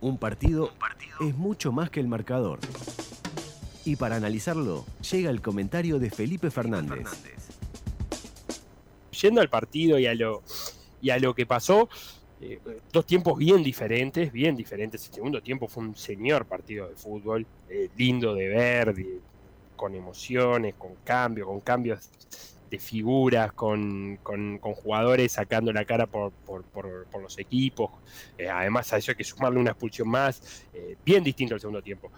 Un partido, es mucho más que el marcador. Y para analizarlo, llega el comentario de Felipe Fernández. Yendo al partido y a lo, y a lo que pasó, eh, dos tiempos bien diferentes, bien diferentes. El segundo tiempo fue un señor partido de fútbol, eh, lindo de ver, con emociones, con cambios, con cambios de figuras, con, jugadores sacando la cara por, los equipos. Eh, además, a eso hay que sumarle una expulsión más. bien distinto al segundo tiempo.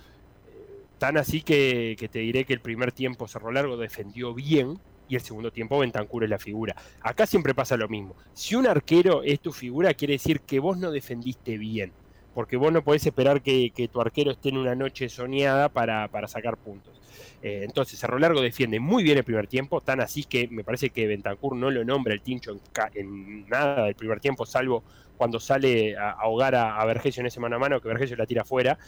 tan así que, que, te diré que el primer tiempo Cerro Largo defendió bien, y el segundo tiempo Bentancur es la figura. Acá siempre pasa lo mismo. Si un arquero es tu figura, quiere decir que vos no defendiste bien, porque vos no podés esperar que, tu arquero esté en una noche soñada para, sacar puntos. Eh, entonces, Cerro Largo defiende muy bien el primer tiempo, tan así que me parece que Bentancur no lo nombra el tincho en, nada del primer tiempo, salvo cuando sale a ahogar a, a Vergesio en ese mano a mano, que Vergesio la tira afuera.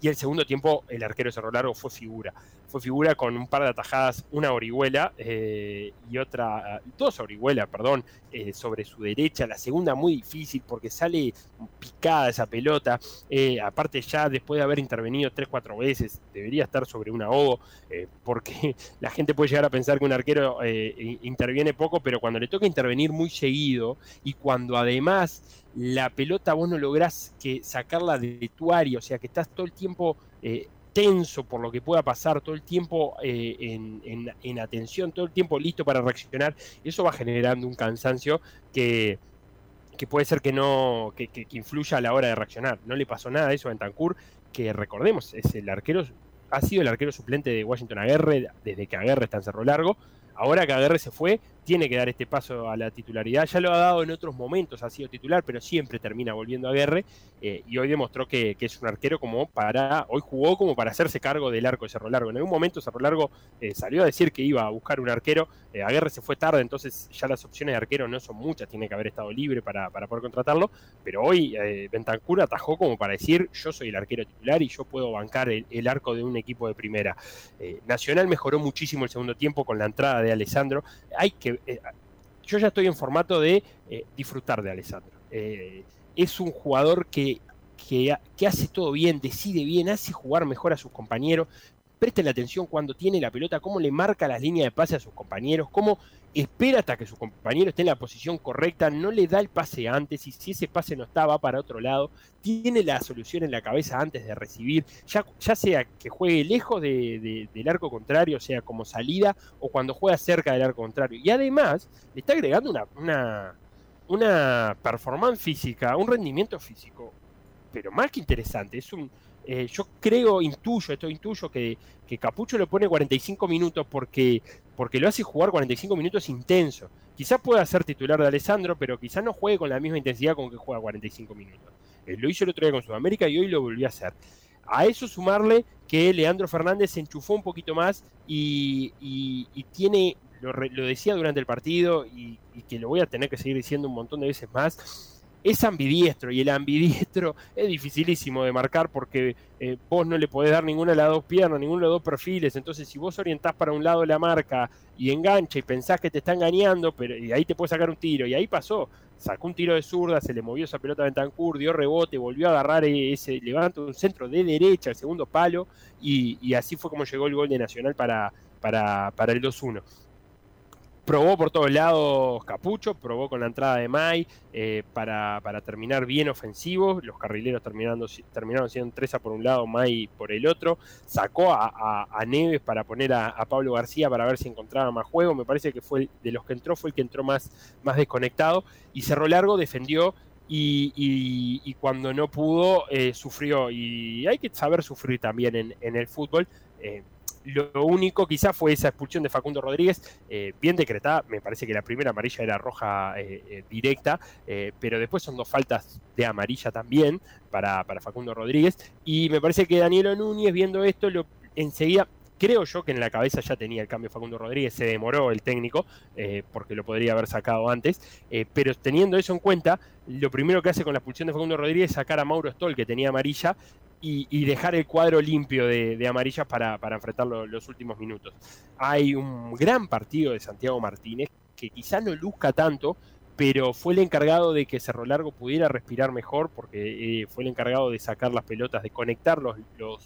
Y el segundo tiempo, el arquero Cerro Largo fue figura. Fue figura con un par de atajadas, una orihuela eh, y otra, dos orihuelas, perdón, eh, sobre su derecha. La segunda muy difícil porque sale picada esa pelota. Eh, aparte, ya después de haber intervenido tres, cuatro veces, debería estar sobre un ahogo, porque la gente puede llegar a pensar que un arquero interviene poco, pero cuando le toca intervenir muy seguido y cuando además la pelota vos no lográs que sacarla de tu área, o sea que estás todo el tiempo eh, tenso por lo que pueda pasar, todo el tiempo eh, en, atención, todo el tiempo listo para reaccionar, eso va generando un cansancio que, que puede ser que no que, influya a la hora de reaccionar. No le pasó nada a eso a Bentancur, que recordemos, es el arquero, ha sido el arquero suplente de Washington Aguerre desde que Aguerre está en Cerro Largo. Ahora que Aguerre se fue, tiene que dar este paso a la titularidad. Ya lo ha dado en otros momentos, ha sido titular, pero siempre termina volviendo a Guerre. Eh, y hoy demostró que, es un arquero como para. Hoy jugó como para hacerse cargo del arco de Cerro Largo. En algún momento Cerro Largo eh, salió a decir que iba a buscar un arquero. Eh, Aguerre se fue tarde, entonces ya las opciones de arquero no son muchas. Tiene que haber estado libre para, poder contratarlo. Pero hoy eh, Bentancur atajó como para decir: Yo soy el arquero titular y yo puedo bancar el, arco de un equipo de primera. Nacional mejoró muchísimo el segundo tiempo con la entrada de Alessandro. Hay que yo ya estoy en formato de eh, disfrutar de Alessandro. Eh, es un jugador que, que, hace todo bien, decide bien, hace jugar mejor a sus compañeros. Presten la atención cuando tiene la pelota, cómo le marca las líneas de pase a sus compañeros, cómo espera hasta que su compañero esté en la posición correcta, no le da el pase antes y si ese pase no está, va para otro lado, tiene la solución en la cabeza antes de recibir, ya, ya sea que juegue lejos del arco contrario, sea como salida, o cuando juega cerca del arco contrario. Y además le está agregando una, una, una performance física, un rendimiento físico, pero más que interesante, es un eh, yo creo, intuyo, esto intuyo que, que, Capucho lo pone 45 minutos porque, porque lo hace jugar 45 minutos intenso. Quizás pueda ser titular de Alessandro, pero quizás no juegue con la misma intensidad con que juega 45 minutos. Eh, lo hizo el otro día con Sudamérica y hoy lo volvió a hacer. A eso sumarle que Leandro Fernández se enchufó un poquito más y, tiene, lo, decía durante el partido y que lo voy a tener que seguir diciendo un montón de veces más, es ambidiestro y el ambidiestro es dificilísimo de marcar porque eh, vos no le podés dar ninguna de las dos piernas, ninguno de los dos perfiles. Entonces, si vos orientás para un lado la marca y engancha y pensás que te está engañando, pero y ahí te puede sacar un tiro. Y ahí pasó. Sacó un tiro de zurda, se le movió esa pelota a Bentancur, dio rebote, volvió a agarrar ese levanto un centro de derecha, el segundo palo, y, así fue como llegó el gol de Nacional para, para, para el 2-1 probó por todos lados Capucho, probó con la entrada de May eh, para, terminar bien ofensivos. Los carrileros terminando, terminaron siendo Treza por un lado, May por el otro. Sacó a, Neves para poner a, Pablo García para ver si encontraba más juego. Me parece que fue de los que entró, fue el que entró más, más desconectado. Y Cerro Largo defendió y, cuando no pudo, eh, sufrió. Y hay que saber sufrir también en, el fútbol. Eh, lo único quizás fue esa expulsión de Facundo Rodríguez, eh, bien decretada, me parece que la primera amarilla era roja eh, eh, directa, pero después son dos faltas de amarilla también para, Facundo Rodríguez, y me parece que Danielo Núñez viendo esto lo, enseguida creo yo que en la cabeza ya tenía el cambio Facundo Rodríguez, se demoró el técnico, porque lo podría haber sacado antes, pero teniendo eso en cuenta, lo primero que hace con la expulsión de Facundo Rodríguez es sacar a Mauro Stoll, que tenía amarilla, y, dejar el cuadro limpio de, amarillas para, enfrentar los últimos minutos. Hay un gran partido de Santiago Martínez que quizá no luzca tanto, pero fue el encargado de que Cerro Largo pudiera respirar mejor, porque eh, fue el encargado de sacar las pelotas, de conectar los, los,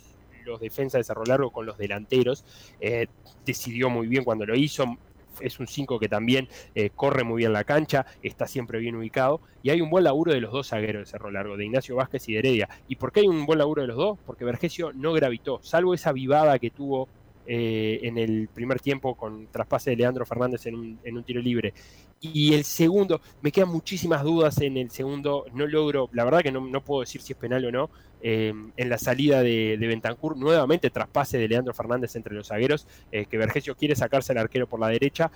defensas de Cerro Largo con los delanteros. Eh, decidió muy bien cuando lo hizo, es un 5 que también eh, corre muy bien la cancha, está siempre bien ubicado, y hay un buen laburo de los dos zagueros de Cerro Largo, de Ignacio Vázquez y de Heredia. ¿Y por qué hay un buen laburo de los dos? Porque Vergesio no gravitó, salvo esa vivada que tuvo eh, en el primer tiempo con traspase de Leandro Fernández en un, tiro libre. Y el segundo, me quedan muchísimas dudas en el segundo, no logro, la verdad que no, puedo decir si es penal o no, eh, en la salida de, de nuevamente traspase de Leandro Fernández entre los zagueros, eh, que Vergesio quiere sacarse al arquero por la derecha,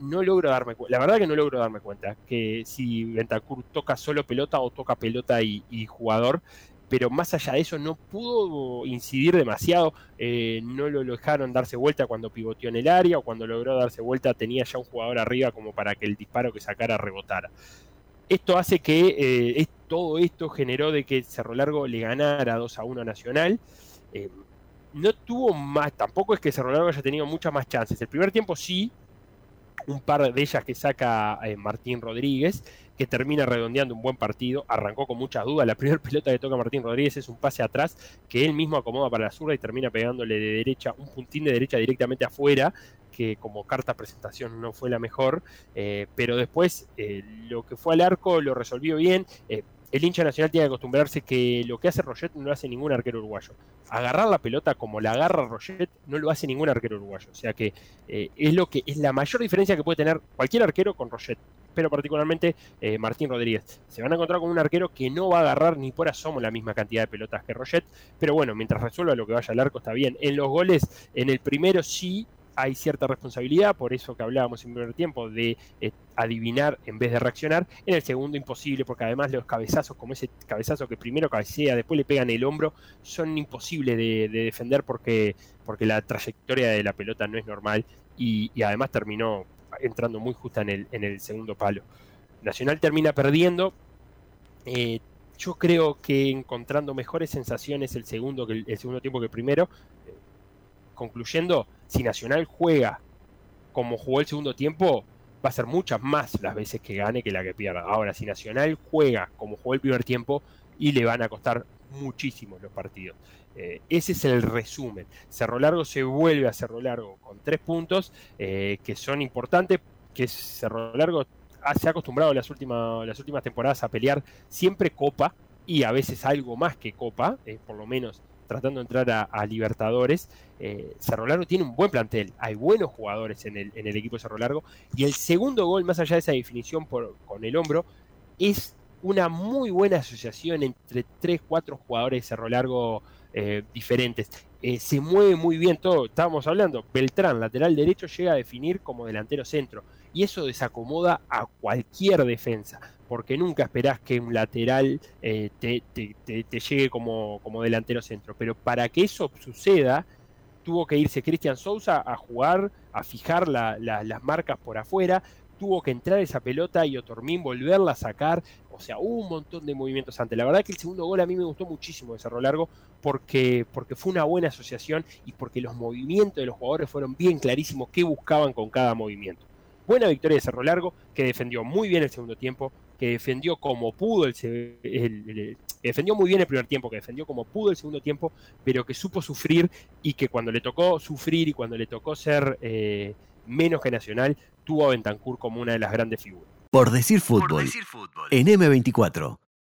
no logro darme cuenta, la verdad que no logro darme cuenta que si Bentancur toca solo pelota o toca pelota y jugador, pero más allá de eso no pudo incidir demasiado, eh, no lo dejaron darse vuelta cuando pivoteó en el área o cuando logró darse vuelta tenía ya un jugador arriba como para que el disparo que sacara rebotara. Esto hace que eh, todo esto generó de que Cerro Largo le ganara 2 a 1 a Nacional. Eh, no tuvo más, tampoco es que Cerro Largo haya tenido muchas más chances. El primer tiempo sí, un par de ellas que saca Martín Rodríguez, que termina redondeando un buen partido. Arrancó con muchas dudas. La primera pelota que toca Martín Rodríguez es un pase atrás que él mismo acomoda para la zurda y termina pegándole de derecha, un puntín de derecha directamente afuera, que como carta presentación no fue la mejor. Eh, pero después eh, lo que fue al arco lo resolvió bien. Eh, el hincha nacional tiene que acostumbrarse que lo que hace Roget no lo hace ningún arquero uruguayo. Agarrar la pelota como la agarra Roget no lo hace ningún arquero uruguayo. O sea que es lo que es la mayor diferencia que puede tener cualquier arquero con Roget pero particularmente Martín Rodríguez. Se van a encontrar con un arquero que no va a agarrar ni por asomo la misma cantidad de pelotas que Roget, pero bueno, mientras resuelva lo que vaya al arco está bien. En los goles, en el primero sí hay cierta responsabilidad, por eso que hablábamos en primer tiempo, de eh, adivinar en vez de reaccionar. En el segundo imposible, porque además los cabezazos, como ese cabezazo que primero cabecea, después le pegan el hombro, son imposibles de, defender porque, porque la trayectoria de la pelota no es normal y además terminó entrando muy justa en el, en el segundo palo. Nacional termina perdiendo. Eh, yo creo que encontrando mejores sensaciones el segundo, el, segundo tiempo que el primero. Eh, concluyendo, si Nacional juega como jugó el segundo tiempo, va a ser muchas más las veces que gane que la que pierda. Ahora, si Nacional juega como jugó el primer tiempo, y le van a costar muchísimo los partidos. Eh, ese es el resumen. Cerro Largo se vuelve a Cerro Largo con tres puntos eh, que son importantes, que Cerro Largo se ha acostumbrado las últimas, las últimas temporadas a pelear siempre Copa y a veces algo más que Copa, eh, por lo menos tratando de entrar a, Libertadores. Cerro Largo tiene un buen plantel, hay buenos jugadores en el, en el equipo de Cerro Largo y el segundo gol, más allá de esa definición por, con el hombro, es una muy buena asociación entre tres, cuatro jugadores de Cerro Largo eh, diferentes. Eh, se mueve muy bien todo, estábamos hablando, Beltrán, lateral derecho, llega a definir como delantero centro. Y eso desacomoda a cualquier defensa, porque nunca esperás que un lateral eh, te, llegue como, como delantero centro. Pero para que eso suceda, tuvo que irse Cristian Sousa a jugar, a fijar las marcas por afuera, tuvo que entrar esa pelota y Otormín volverla a sacar. O sea, un montón de movimientos antes. La verdad que el segundo gol a mí me gustó muchísimo de Cerro Largo porque, porque fue una buena asociación y porque los movimientos de los jugadores fueron bien clarísimos qué buscaban con cada movimiento. Buena victoria de Cerro Largo, que defendió muy bien el segundo tiempo, que defendió como pudo el, defendió muy bien el primer tiempo, que defendió como pudo el segundo tiempo, pero que supo sufrir y que cuando le tocó sufrir y cuando le tocó ser eh, menos que Nacional, tuvo a Bentancur como una de las grandes figuras. Por decir fútbol, en M24.